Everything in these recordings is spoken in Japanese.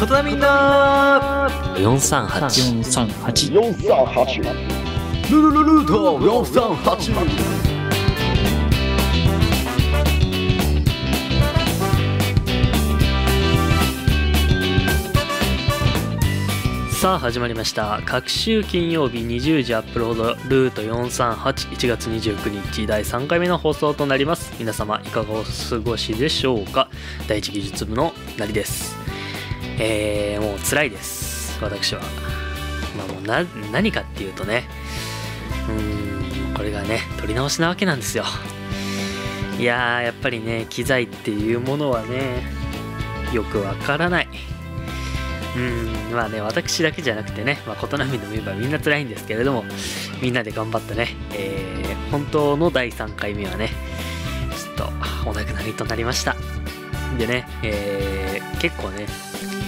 ことだみんな。438 438 438ルルルルート。438さあ始まりました。各週金曜日20時アップロードルート4381月29日。第3回目の放送となります。皆様いかがお過ごしでしょうか？第一技術部のなりですえー、もう辛いです私は。まあもうな何かっていうとねうんこれがね撮り直しなわけなんですよ。いややっぱりね機材っていうものはねよくわからない。うんまあね私だけじゃなくてね、まあ、琴波のメンバーみんな辛いんですけれどもみんなで頑張ってね、えー本当の第3回目はねちょっとお亡くなりとなりました。でね、えー結構ね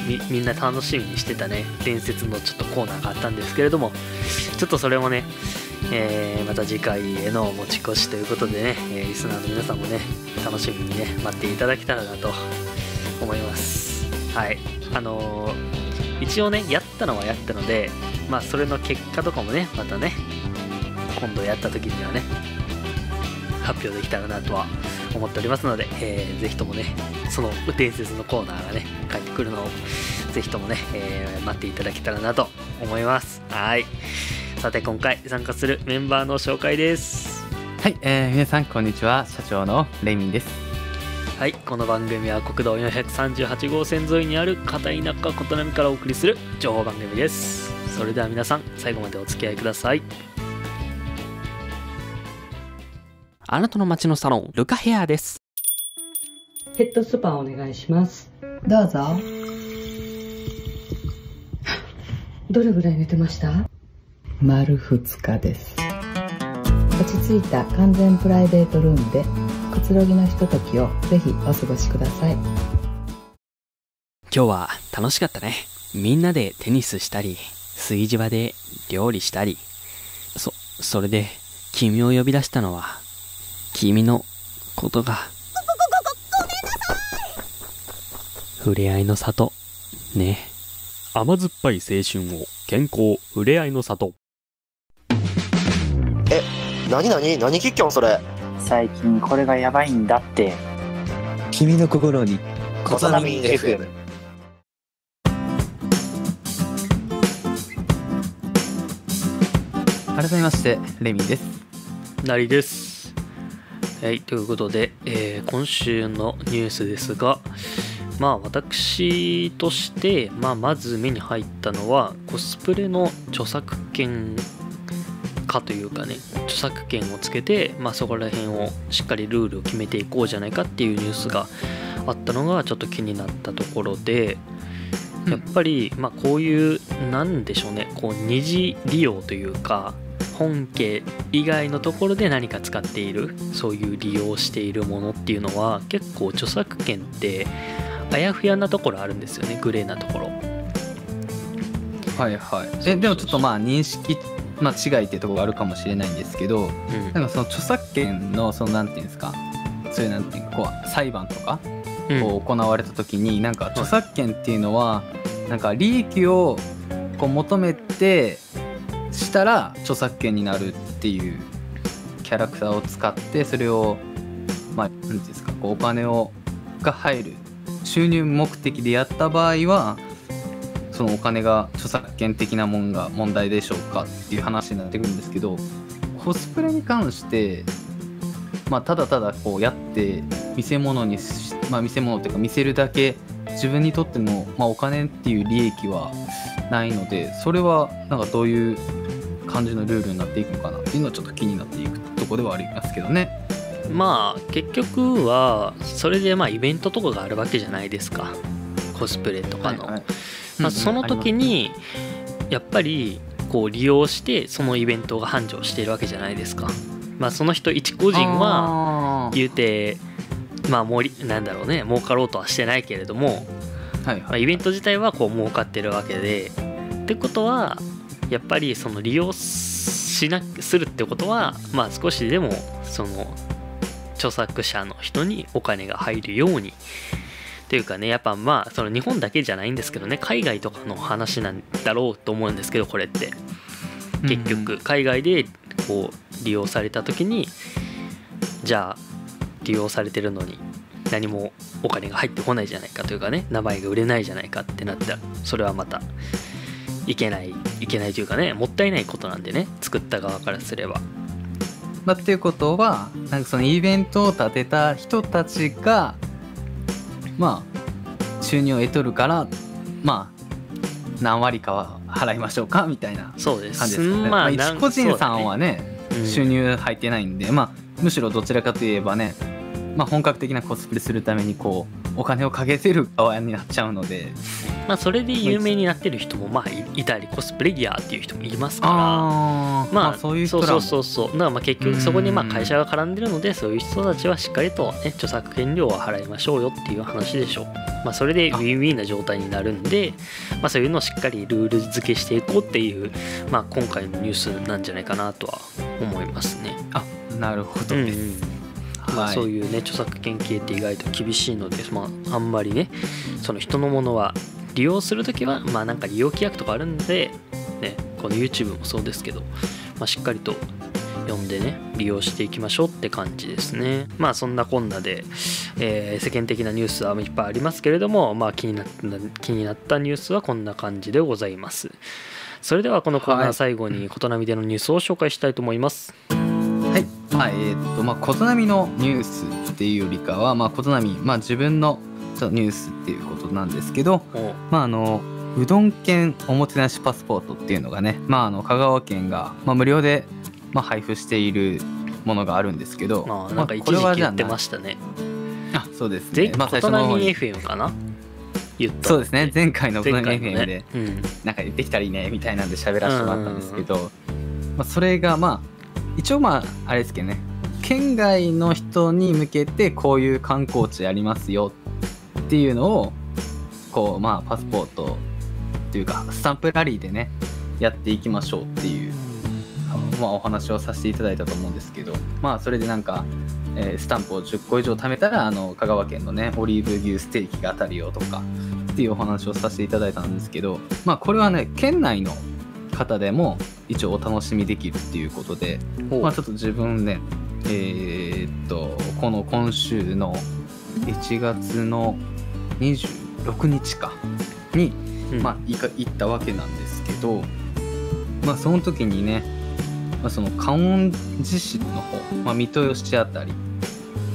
みみんな楽しみにしてたね。伝説のちょっとコーナーがあったんですけれどもちょっとそれもね、えーまた次回への持ち越しということでね、えーリスナーの皆さんもね楽しみにね待っていただけたらなと思います。はい。あのー一応ねやったのはやったのでまあそれの結果とかもねまたね今度やった時にはね発表できたらなとは思っておりますので、えーぜひともねその伝説のコーナーがね帰ってくるのをぜひともね、えー待っていただけたらなと思います。はい。さて今回参加するメンバーの紹介です。はい、えー、皆さんこんにちは。社長のレミンです。はいこの番組は国道438号線沿いにある片田舎琴波からお送りする情報番組です。それでは皆さん最後までお付き合いくださいあなたの街のサロン、ルカヘアです。ヘッドスパお願いします。どうぞ。どれぐらい寝てました？丸2日です。落ち着いた完全プライベートルームでくつろぎのひとときをぜひお過ごしください。今日は楽しかったね。みんなでテニスしたり、炊事場で料理したり。そ、それで、君を呼び出したのは、君のことが。触れ合いの里。ね。甘酸っぱい青春を健康、触れ合いの里。何何何キッキョンそれ？最近これがやばいんだって君の心に琴波 FM 改めましてレミンですなりですはいということで、えー今週のニュースですがまあ私として、まあ、まず目に入ったのはコスプレの著作権化というかね著作権をつけて、まあ、そこら辺をしっかりルールを決めていこうじゃないかっていうニュースがあったのがちょっと気になったところでやっぱり、まあ、こういうなんでしょうねこう二次利用というか本家以外のところで何か使っているそういう利用しているものっていうのは結構著作権ってあやふやなところあるんですよねグレーなところ。はいはい。えでもちょっとまあ認識、まあ、違いっていうところがあるかもしれないんですけどうん。なんかその著作権のそのなんていうんですかそういうなんていうかこう裁判とかうん。こう行われた時になんか著作権っていうのはなんか利益をこう求めてしたら著作権になるっていうキャラクターを使ってそれをまあ何ていうんですかこうお金をが入る収入目的でやった場合はそのお金が著作権的なもんが問題でしょうかっていう話になってくるんですけどコスプレに関してまあただただこうやって見せ物にまあ見せ物っていうか見せるだけ自分にとっての、まあ、お金っていう利益はないのでそれはなんかどういう感じのルールになっていくのかな。っていうのはちょっと気になっていくところではありますけどね。まあ結局はそれでまあイベントとかがあるわけじゃないですか。コスプレとかの、はいはい。まあ、うんその時にやっぱりこう利用してそのイベントが繁盛しているわけじゃないですか。まあその人一個人はは言うてまあ盛りなんだろうね儲かろうとはしてないけれども、はい。まあ、イベント自体はこう儲かってるわけで。ってことはやっぱりその利用しなするってことはまあ少しでもその著作者の人にお金が入るようにっというかねやっぱまあその日本だけじゃないんですけどね海外とかの話なんだろうと思うんですけどこれって。結局海外でこう利用された時にじゃあ利用されてるのに何もお金が入ってこないじゃないかというかね名前が売れないじゃないかってなったらそれはまたいけないいけないというかねもったいないことなんでね作った側からすれば。まあ、っていうことはなんかそのイベントを立てた人たちがまあ収入を得とるからまあ何割かは払いましょうかみたいな感じですよね。まあ一個人さんはね。うん。収入入ってないんで、まあむしろどちらかといえばね、まあ、本格的なコスプレするためにこうお金をかけてる側になっちゃうので。まあそれで有名になってる人もまあいいたりコスプレギアっていう人もいますから。あー。まあ、そういう人らも。そうそうそうそう。だからまあ結局そこにまあうん会社が絡んでるのでそういう人たちはしっかりとね著作権料は払いましょうよっていう話でしょう。まあそれでウィンウィンな状態になるんでまあそういうのをしっかりルール付けしていこうっていうまあ今回のニュースなんじゃないかなとは思いますね。あなるほど。うんうん。です、まあ、はい。そういうね著作権系って意外と厳しいので、まあ、あんまりねその人のものは利用するときはまあなんか利用規約とかあるんで、ね、この YouTube もそうですけど、まあ、しっかりと読んでね利用していきましょうって感じですね。まあそんなこんなで、えー世間的なニュースはいっぱいありますけれどもまあ気になった気になったニュースはこんな感じでございます。それではこのコーナはい。ー最後に 琴波でのニュースを紹介したいと思います。はい、はい、えーっとまあ琴波のニュースっていうよりかはまあ琴波まあ自分のニュースっていうことなんですけどおまああのうどん県おもてなしパスポートっていうのがねまああの香川県が、まあ、無料で、まあ、配布しているものがあるんですけどまあなんか一これはじゃあ時期言ってましたね。あそうです全ねまあ最初の FM かな？そうですね。前回の前琴波回の FM でね、うん、なんかできたらいいねみたいなんで喋らせてもらったんですけど、まあ、それがまあ一応まああれですけどね。県外の人に向けてこういう観光地ありますよっていうのをこうまあパスポートっていうかスタンプラリーでねやっていきましょうっていうまあお話をさせていただいたと思うんですけどまあそれでなんか、えースタンプを10個以上貯めたらあの香川県のねオリーブ牛ステーキが当たるよとかっていうお話をさせていただいたんですけどまあこれはね県内の方でも一応お楽しみできるっていうことでまあちょっと自分ねえーっとこの今週の1月の26日かに、うん。まあ行か行ったわけなんですけどまあその時にね、まあ、その観音寺市の方、まあ、三豊市あたり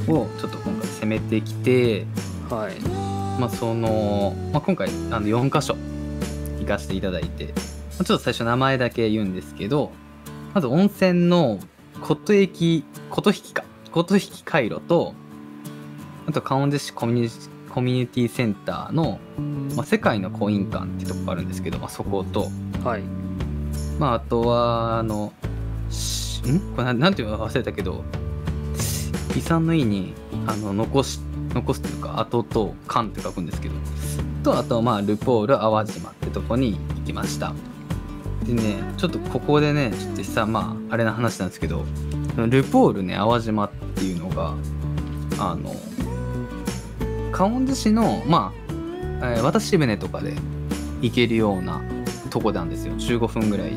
をちょっと今回攻めてきてはい。まあその、まあ、今回あの4箇所行かせていただいて、まあちょっと最初名前だけ言うんですけどまず温泉の琴駅琴引か。琴引回路とあと観音寺市コミュニコミュニティセンターの、まあ、世界のコイン館っていうとこがあるんですけど、まあ、そこと、はい。まあ、あとはあのしん？これなんていうのか忘れたけど遺産の意にあの残し残すというか後と館って書くんですけどとあとまあルポール淡島ってとこに行きましたでねちょっとここでねちょっとさまああれな話なんですけどルポールね淡島っていうのがあの観音寺市のまあ、えー渡し船とかで行けるようなとこなんですよ。15分ぐらい。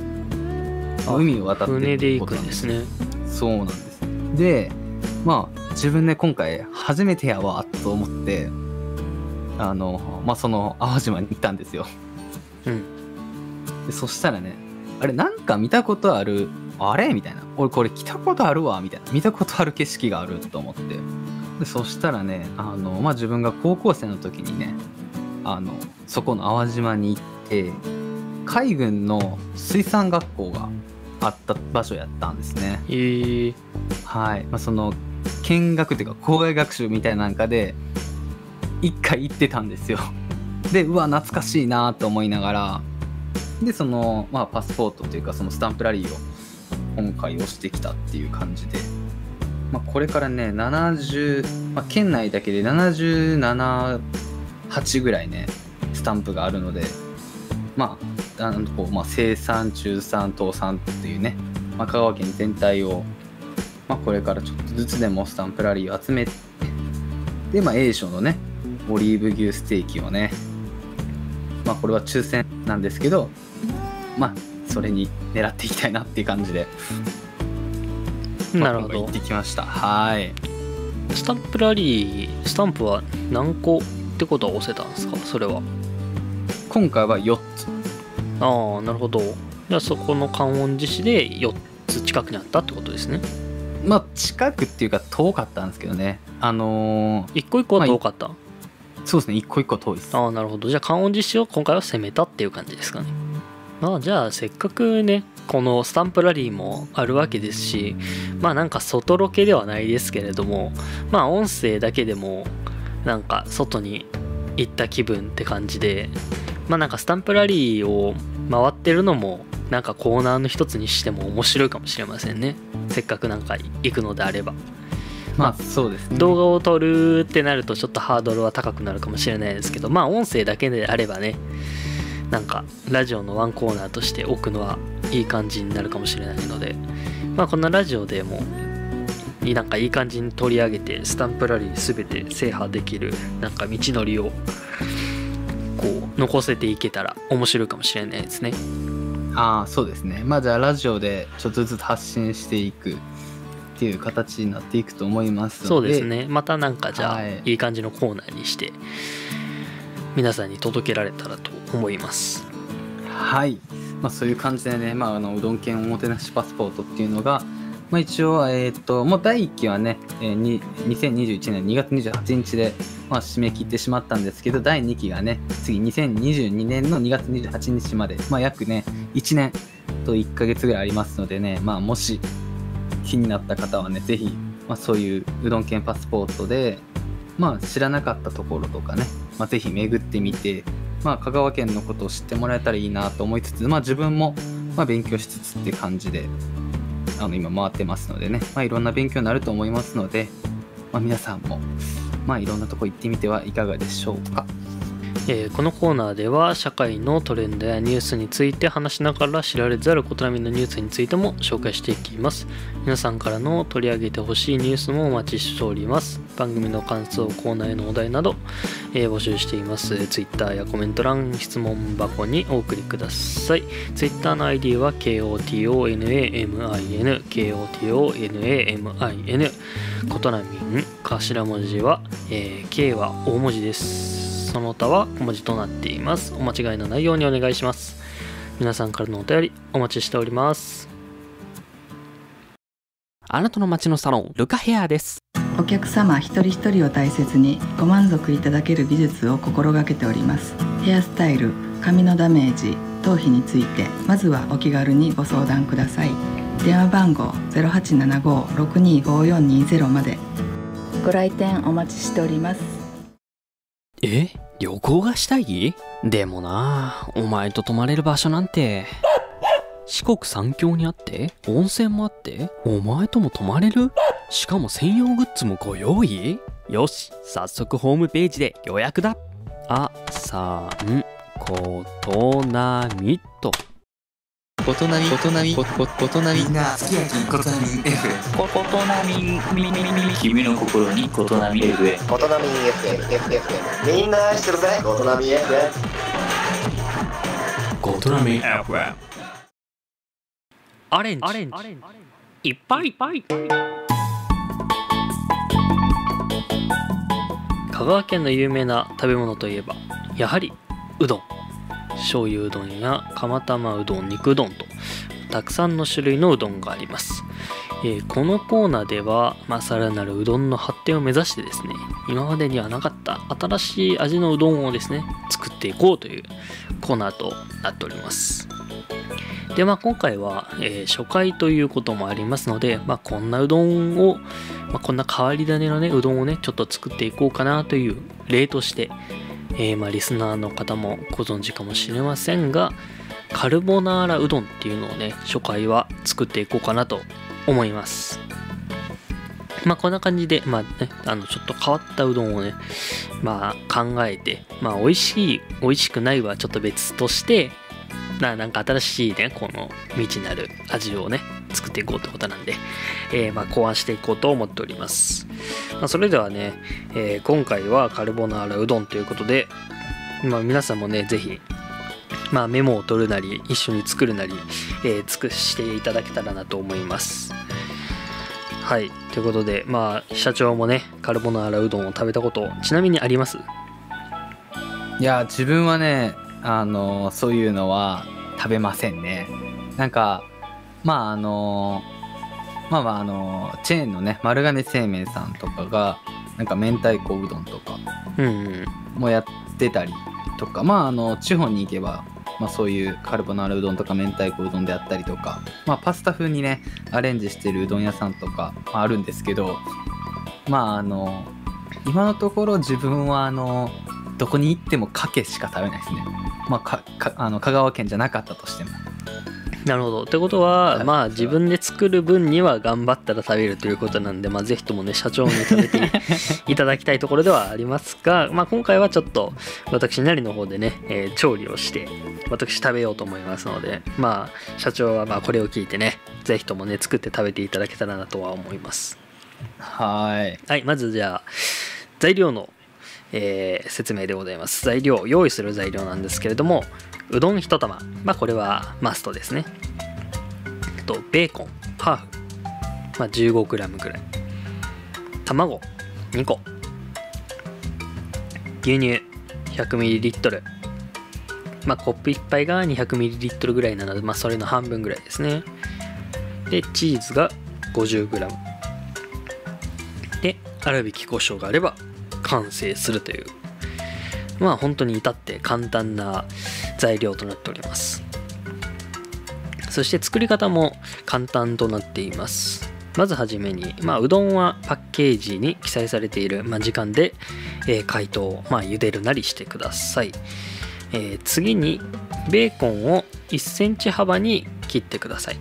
あ海を渡って船で行くんですね。そうなんです。でまあ自分ね今回初めてやわと思ってあのまあその淡島に行ったんですよ。うん。でそしたらねあれなんか見たことある？あれ？みたいな。俺これ来たことあるわ？みたいな。見たことある景色があると思って。でそしたらねあの、まあ、自分が高校生の時にねあのそこの淡島に行って海軍の水産学校があった場所やったんですね。えー、はい、まあ、その見学っていうか校外学習みたいななんかで一回行ってたんですよ。でうわ懐かしいなと思いながらでその、まあ、パスポートというかそのスタンプラリーを今回押してきたっていう感じで、まあ、これからね70、まあ、県内だけで778ぐらいねスタンプがあるのでまああのこう、まあ、生産中産東産っていうね、まあ、香川県全体を、まあ、これからちょっとずつでもスタンプラリーを集めてで、まあ、A 賞のねオリーブ牛ステーキをねまあこれは抽選なんですけどまあそれに狙っていきたいなっていう感じで、まあなるほど。行ってきました。はい。スタンプラリースタンプは何個ってことは押せたんですか？それは。今回は4つ。ああなるほど。じゃあそこの観音寺市で4つ近くにあったってことですね。まあ近くっていうか遠かったんですけどね。あのー一個一個は遠かった、そうですね。一個一個遠いです。ああなるほど。じゃあ観音寺市を今回は攻めたっていう感じですかねまあじゃあせっかくねこのスタンプラリーもあるわけですしまあなんか外ロケではないですけれどもまあ音声だけでもなんか外に行った気分って感じでまあなんかスタンプラリーを回ってるのもなんかコーナーの一つにしても面白いかもしれませんね。せっかくなんか行くのであれば。まあそうですね。動画を撮るってなるとちょっとハードルは高くなるかもしれないですけどまあ音声だけであればねなんかラジオのワンコーナーとして置くのはいい感じになるかもしれないのでまあこんなラジオでもなんかいい感じに取り上げてスタンプラリー全て制覇できるなんか道のりをこう残せていけたら面白いかもしれないですね。ああそうですね。まあじゃあラジオでちょっとずつ発信していくっていう形になっていくと思いますので。そうですね。またなんかじゃあ、はい。い、い感じのコーナーにして皆さんに届けられたらと思います。はい、まあ、そういう感じでね、まあ、あのうどん県おもてなしパスポートっていうのが、まあ、一応、えーっともう第1期はね、えーに2021年2月28日で、まあ、締め切ってしまったんですけど第2期がね次2022年の2月28日まで、まあ、約ね1年と1ヶ月ぐらいありますのでね、まあ、もし気になった方はねぜひ、まあ、そういううどん県パスポートで、まあ、知らなかったところとかね、まあ、ぜひ巡ってみてまあ、香川県のことを知ってもらえたらいいなと思いつつ、まあ、自分もま勉強しつつって感じであの今回ってますのでね、まあ、いろんな勉強になると思いますので、まあ、皆さんも、まあ、いろんなとこ行ってみてはいかがでしょうか。えーこのコーナーでは社会のトレンドやニュースについて話しながら知られざることなみのニュースについても紹介していきます。皆さんからの取り上げてほしいニュースもお待ちしております。番組の感想コーナーへのお題など、えー募集しています。えー Twitter やコメント欄質問箱にお送りください。Twitter の ID は KOTONAMIN KOTONAMIN ことなみん頭文字は、えー K は大文字です。その他は小文字となっています。お間違いのないようにお願いします。皆さんからのお便りお待ちしております。あなたの街のサロンルカヘアです。お客様一人一人を大切にご満足いただける技術を心がけております。ヘアスタイル髪のダメージ頭皮についてまずはお気軽にご相談ください。電話番号0875-625420まで。ご来店お待ちしておりますえ旅行がしたい？でもなお前と泊まれる場所なんて。四国三峡にあって温泉もあってお前とも泊まれる？しかも専用グッズもご用意？よし早速ホームページで予約だ。あさんことなみ。ことなみ、ことなみ、こ、となみ。みんな、好きやき、ことなみ、F。ことなみみみみみ君の心にことなみ FM 大人み F F F みんな愛してるぜ大人み FF ことなみアレンジいっぱいいっぱい香川県の有名な食べ物といえばやはりうどん醤油うどんや釜玉うどん肉うどんとたくさんの種類のうどんがあります、えーこのコーナーでは、まあ、さらなるうどんの発展を目指してですね今までにはなかった新しい味のうどんをですね作っていこうというコーナーとなっております。でまあ今回は、えー初回ということもありますので、まあ、こんなうどんを、まあ、こんな変わり種のねうどんをねちょっと作っていこうかなという例として、えーまあ、リスナーの方もご存知かもしれませんがカルボナーラうどんっていうのをね初回は作っていこうかなと思います。まあこんな感じで、まあね、あのちょっと変わったうどんをね、まあ考えて、まあ美味しい、美味しくないはちょっと別として、ななんか新しいね、この未知なる味をね、作っていこうってことなんで、えーまあ考案していこうと思っております、まあ、それではね、えー今回はカルボナーラうどんということで、まあ、皆さんもねぜひまあ、メモを取るなり一緒に作るなり、えー尽くしていただけたらなと思います。はいということでまあ社長もねカルボナーラうどんを食べたことちなみにあります？いや自分はねあのそういうのは食べませんね。なんかまああのまあまああのチェーンのね丸亀製麺さんとかがなんか明太子うどんとかうんうんもやってたりとかまああの地方に行けば、まあ、そういうカルボナーラうどんとか明太子うどんであったりとか、まあ、パスタ風にねアレンジしてるうどん屋さんとかまああるんですけどまああの今のところ自分はあのどこに行ってもかけしか食べないですね。まあかかあの香川県じゃなかったとしてもなるほど。ってことははい。まあ自分で作る分には頑張ったら食べるということなんでまあぜひともね社長に食べて いただきたいところではありますがまあ今回はちょっと私なりの方でね、えー調理をして私食べようと思いますのでまあ社長はまあこれを聞いてねぜひともね作って食べていただけたらなとは思います。はい。はいまずじゃあ材料の、えー説明でございます。材料用意する材料なんですけれどもうどん1玉。まあこれはマストですね。あとベーコン。ハーフ、まあ、15g ぐらい。卵。2個。牛乳。100ml まあコップ1杯が 200ml ぐらいなのでまあそれの半分ぐらいですね。でチーズが 50g で粗挽き胡椒があれば完成するという。まあ本当に至って簡単な材料となっております。そして作り方も簡単となっています。まずはじめに、まあ、うどんはパッケージに記載されている、まあ、時間で、えー解凍、まあ、茹でるなりしてください、えー次にベーコンを1センチ幅に切ってください。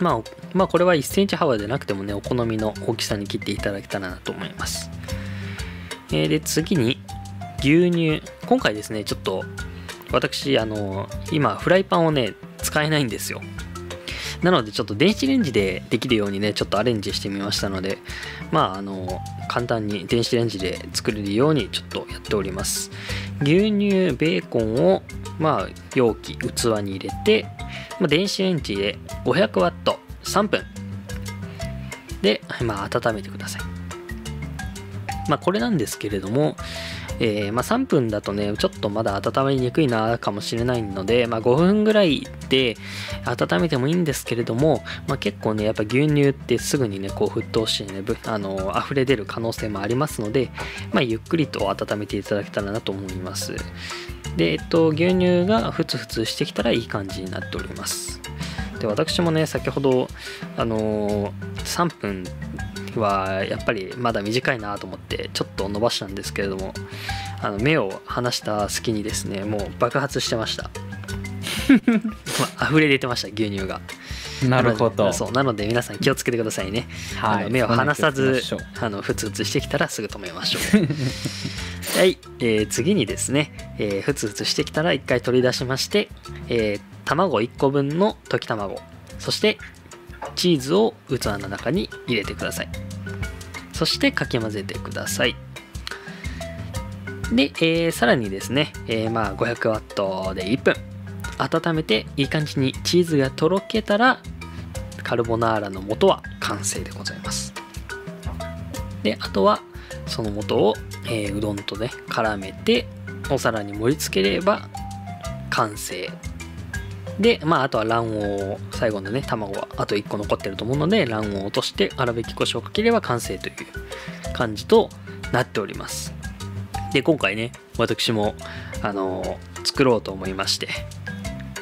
まあ、まあこれは1センチ幅でなくてもねお好みの大きさに切っていただけたらなと思います、えーで次に牛乳。今回ですねちょっと私あの今フライパンをね使えないんですよ。なのでちょっと電子レンジでできるようにねちょっとアレンジしてみましたのでまああの簡単に電子レンジで作れるようにちょっとやっております。牛乳ベーコンをまあ容器器に入れて、まあ、電子レンジで500ワット3分。で、まあ、温めてください。まあこれなんですけれども、えーまあ、3分だとねちょっとまだ温めにくいなかもしれないので、まあ、5分ぐらいで温めてもいいんですけれども、まあ、結構ねやっぱ牛乳ってすぐにねこう沸騰してねあの溢れ出る可能性もありますので、ま、ゆっくりと温めていただけたらなと思います。で、えっと、牛乳がふつふつしてきたらいい感じになっております。で私もね先ほどあのー3分はやっぱりまだ短いなと思ってちょっと伸ばしたんですけれどもあの目を離した隙にですねもう爆発してました、まあ、溢れ出てました牛乳が。なるほど。そうなので皆さん気をつけてくださいね、あの目を離さずあのふつふつしてきたらすぐ止めましょう。はい、えー次にですね、えーふつふつしてきたら一回取り出しまして、えー卵1個分の溶き卵。そしてチーズを器の中に入れてください。そしてかき混ぜてください。で、えーさらにですね、えーまあ500ワットで1分。温めていい感じにチーズがとろけたらカルボナーラの素は完成でございます。であとはその素を、えーうどんとね絡めてお皿に盛り付ければ完成。でまああとは卵黄を最後のね卵はあと1個残ってると思うので卵黄を落として粗挽き胡椒をかければ完成という感じとなっております。で今回ね私もあのー作ろうと思いまして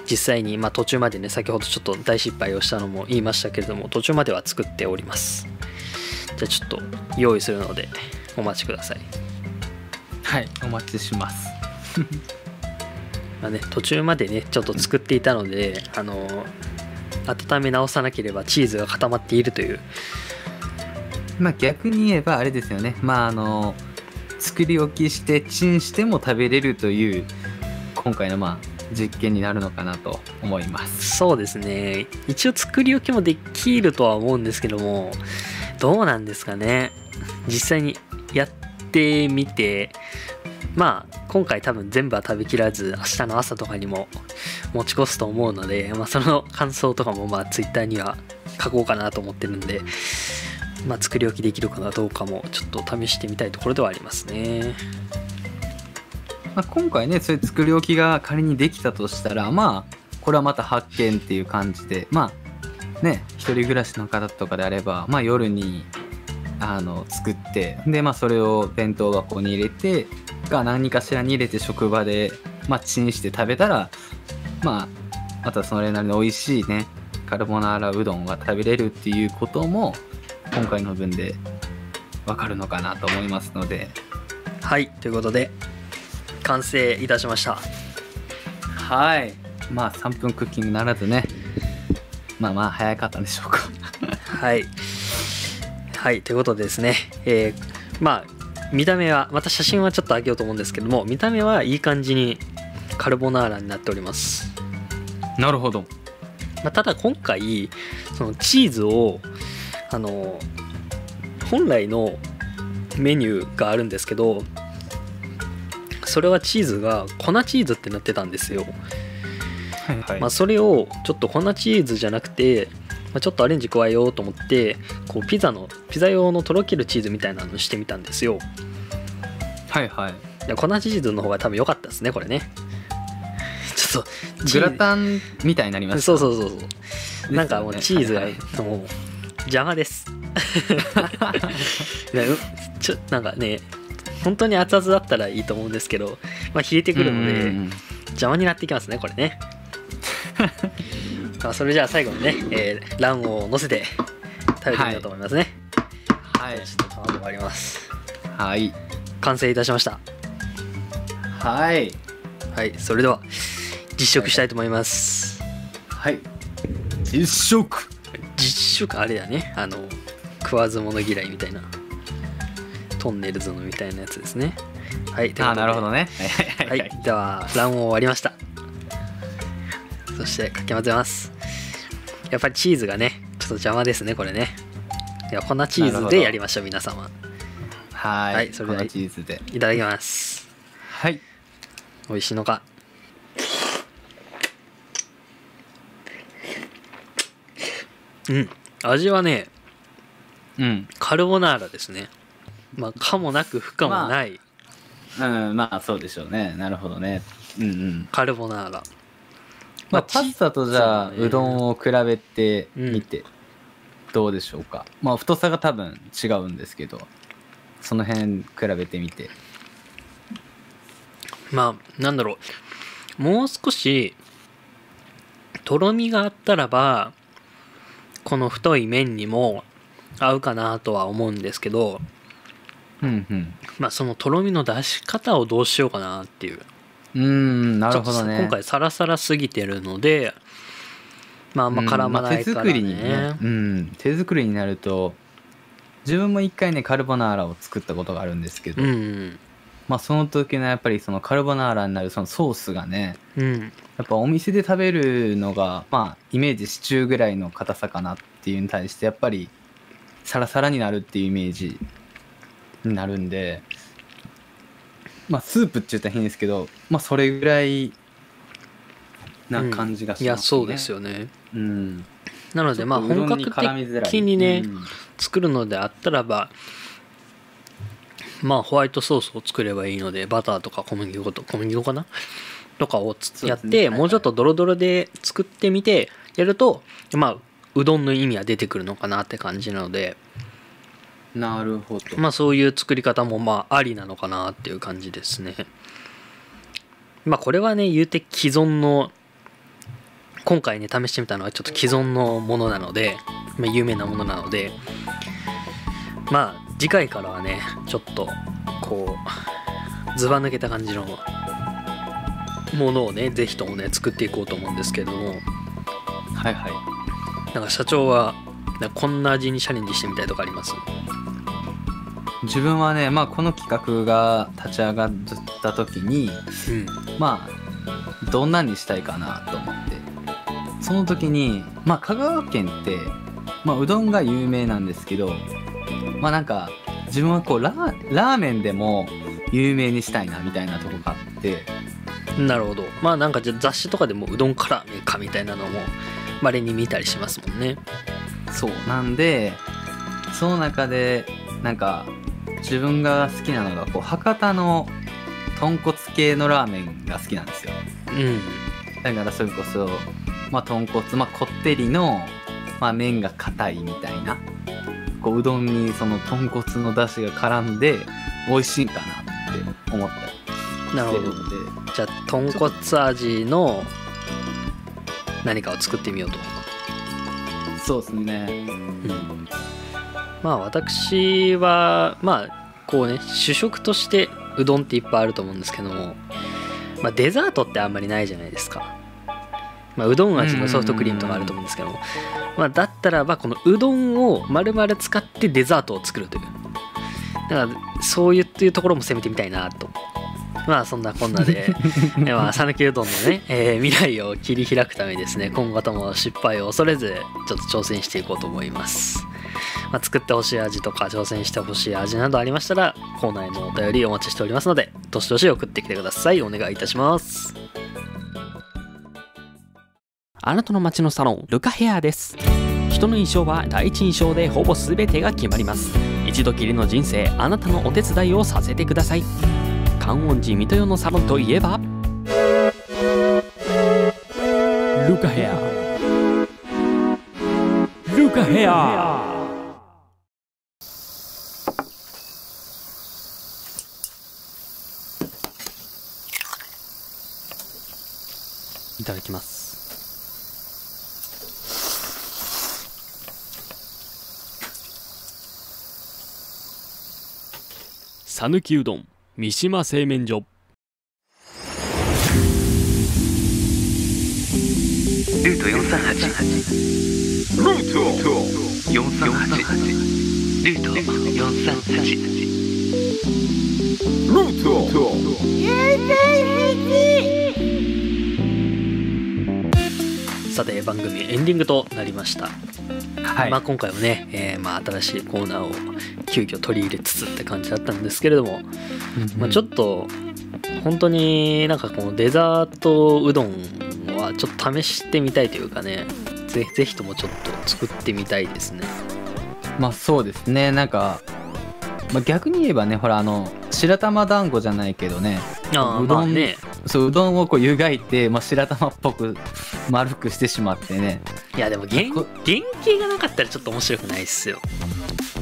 実際に、まあ、途中までね先ほどちょっと大失敗をしたのも言いましたけれども途中までは作っております。じゃあちょっと用意するのでお待ちください、はいお待ちします。まあね、途中までねちょっと作っていたのであの温め直さなければチーズが固まっているという。まあ逆に言えばあれですよね。まああの作り置きしてチンしても食べれるという今回のまあ実験になるのかなと思います。そうですね。一応作り置きもできるとは思うんですけどもどうなんですかね。実際にやってみてまあ今回多分全部は食べきらず明日の朝とかにも持ち越すと思うので、まあ、その感想とかもまあ Twitter には書こうかなと思ってるんで、まあ、作り置きできるかなどうかもちょっと試してみたいところではありますね。まあ、今回ねそういう作り置きが仮にできたとしたらまあこれはまた発見っていう感じでまあね一人暮らしの方とかであれば、まあ、夜にあの作ってでまあそれを弁当箱に入れてが何かしらに入れて職場で、まあ、チンして食べたらまあまたそれなりの美味しいねカルボナーラうどんが食べれるっていうことも今回の分でわかるのかなと思いますので。はいということで完成いたしました。はい。まあ3分クッキングならずね。まあまあ早かったんでしょうか。はいはいということでですねえーまあ見た目はまた写真はちょっと上げようと思うんですけども見た目はいい感じにカルボナーラになっております、なるほど。まあ、ただ今回そのチーズをあの本来のメニューがあるんですけどそれはチーズが粉チーズってなってたんですよ。はいはい、まあ、それをちょっと粉チーズじゃなくて、まあ、ちょっとアレンジ加えようと思ってこうピザのピザ用のとろけるチーズみたいなのしてみたんですよ。はいはい。いや粉チーズの方が多分良かったですねこれね。ちょっとグラタンみたいになりましたそうそうそうそう。なんかもうチーズがはいはいもう邪魔です。ちょなんかね本当に熱々だったらいいと思うんですけど、まあ、冷えてくるので邪魔になってきますねこれね まあそれじゃあ最後にね、えー卵黄を乗せて食べてみようと思いますね、はい。ちょっと卵割ります。はい。完成いたしました。はい。はいそれでは実食したいと思います。はい。実食。実食あれだね。あの食わず物嫌いみたいな。トンネルズのみたいなやつですね。はいあーなるほどね。はいでは卵黄割りました。そしてかき混ぜますやっぱりチーズがねちょっと邪魔ですねこれね。では粉チーズでやりましょう皆様。はい。はいそれでは粉チーズで。いただきます。はい。美味しいのか？うん。味はねうん。カルボナーラですね。まあ可もなく不可もない。うんまあそうでしょうね。なるほどね。うんうん。カルボナーラまあパスタとじゃあうどんを比べてみてどうでしょうか。まあ太さが多分違うんですけどその辺比べてみて。まあなんだろう。もう少しとろみがあったらばこの太い麺にも合うかなとは思うんですけどうんうん。まあそのとろみの出し方をどうしようかなっていううーんなるほどね。今回サラサラすぎてるのでまああんま絡まないからね,、うんまあ手作りにね、うん、手作りになると自分も一回ねカルボナーラを作ったことがあるんですけど、うん。まあその時のやっぱりそのカルボナーラになるそのソースがねうん。やっぱお店で食べるのがまあイメージシチューぐらいの硬さかなっていうに対してやっぱりサラサラになるっていうイメージになるんでまあスープって言ったら変ですけどまあそれぐらいな感じがしますね、いやそうですよね。うん。なのでまあ本格的にね、うん作るのであったらばまあホワイトソースを作ればいいのでバターとか小麦粉と小麦粉かな？とかをやって、はいはい。もうちょっとドロドロで作ってみてやるとまあうどんの意味は出てくるのかなって感じなのでなるほど、まあそういう作り方もまあありなのかなっていう感じですね。まあこれはね言うて既存の今回ね試してみたのはちょっと既存のものなので、まあ、有名なものなのでまあ次回からはねちょっとこうずば抜けた感じのものをねぜひともね作っていこうと思うんですけども。はいはい。なんか社長はこんな味にチャレンジしてみたいとかあります？自分はねまあこの企画が立ち上がった時にうん。まあどんなにしたいかなと思って。その時にまあ香川県って、まあ、うどんが有名なんですけどまあなんか自分はこうラーラーメンでも有名にしたいなみたいなとこがあって。なるほど。まあなんかじゃあ雑誌とかでもうどんから麺かみたいなのもまれに見たりしますもんねそうなんでその中でなんか自分が好きなのがこう博多の豚骨系のラーメンが好きなんですよ。うん。だからそれこそまあ豚骨まあこってりの、まあ、麺が硬いみたいな。こううどんにその豚骨の出汁が絡んで美味しいかなって思ったりなるほどしてるのでじゃあ豚骨味の何かを作ってみようとそうですね。うん。まあ私はまあこうね主食としてうどんっていっぱいあると思うんですけども、まあ、デザートってあんまりないじゃないですか、まあ、うどん味のソフトクリームとかあると思うんですけども、まあ、だったらばこのうどんを丸々使ってデザートを作るという。だからそういうっていうところも攻めてみたいなとまあそんなこんなで えまあ讃岐うどんのね、えー未来を切り開くためにですね今後とも失敗を恐れずちょっと挑戦していこうと思います、まあ、作ってほしい味とか挑戦してほしい味などありましたらコーナーへのお便りお待ちしておりますのでどしどし送ってきてください。お願いいたします。あなたの街のサロンルカヘアです。人の印象は第一印象でほぼ全てが決まります。一度きりの人生あなたのお手伝いをさせてください観音寺水戸代のサロンといえばルカヘア。ルカヘア。いただきます。讃岐うどん。三島製麺所。ルート438ルート438ルート438ルートさて番組エンディングとなりました、はい、まあ、今回もね、えーまあ、新しいコーナーを急遽取り入れつつって感じだったんですけれども、まあ、ちょっと本当になんかこのデザートうどんはちょっと試してみたいというかねぜぜひともちょっと作ってみたいですね。まあそうですね。なんか、まあ、逆に言えばねほらあの白玉団子じゃないけどねああうどんまあね。そううどんをこう湯がいて、まあ、白玉っぽく丸くしてしまってね。いやでも原こ原型がなかったらちょっと面白くないっすよ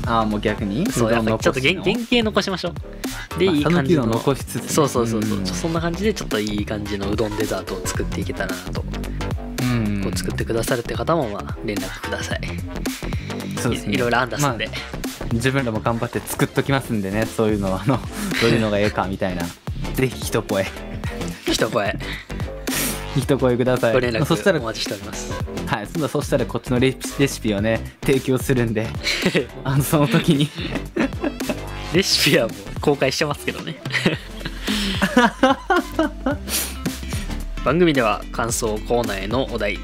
ああもう逆に？そうやっぱりちょっと原原原型残しましょう。でいい感じの残しつつね。そうそうそうそう、んちょそん。な感じでちょっといい感じのうどんデザートを作っていけたらなと、うん。こう作ってくださるって方もまあ連絡ください。そうですね。いいろいろ案出すんで、まあ自分らも頑張って作っときますんでね。そういうのはあの どういうのがええかみたいな。ぜひ一声。一声。一声ください。ご連絡そしたらお待ちしておりますはいそんなそしたらこっちのレシピをね提供するんで あのその時に。レシピはもう公開してますけどね。番組では感想コーナーへのお題異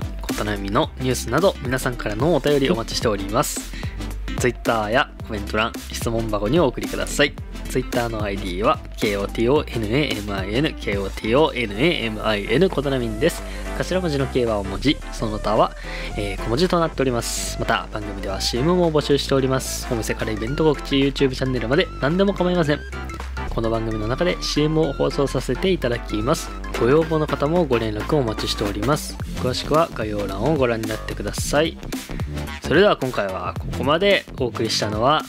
なみのニュースなど皆さんからのお便りお待ちしております。Twitter やコメント欄質問箱にお送りください。Twitter の ID は KOTONAMIN KOTONAMIN コトナミンです頭文字の K は大文字その他は、えー小文字となっております。また番組では CM も募集しております。お店からイベント告知 YouTube チャンネルまで何でも構いません。この番組の中で CM を放送させていただきます。ご要望の方もご連絡お待ちしております。詳しくは概要欄をご覧になってください。それでは今回はここまでお送りしたのは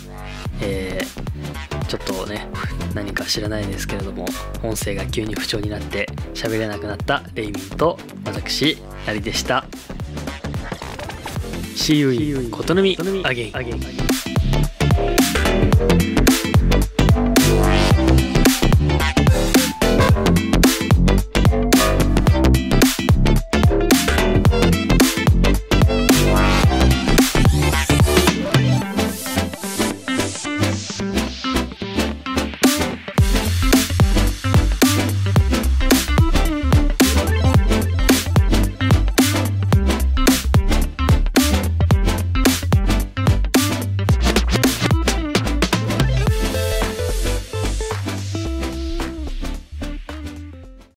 えーちょっとね何か知らないですけれども音声が急に不調になって喋れなくなったレイミンと私なりでした。See you in ことのみ again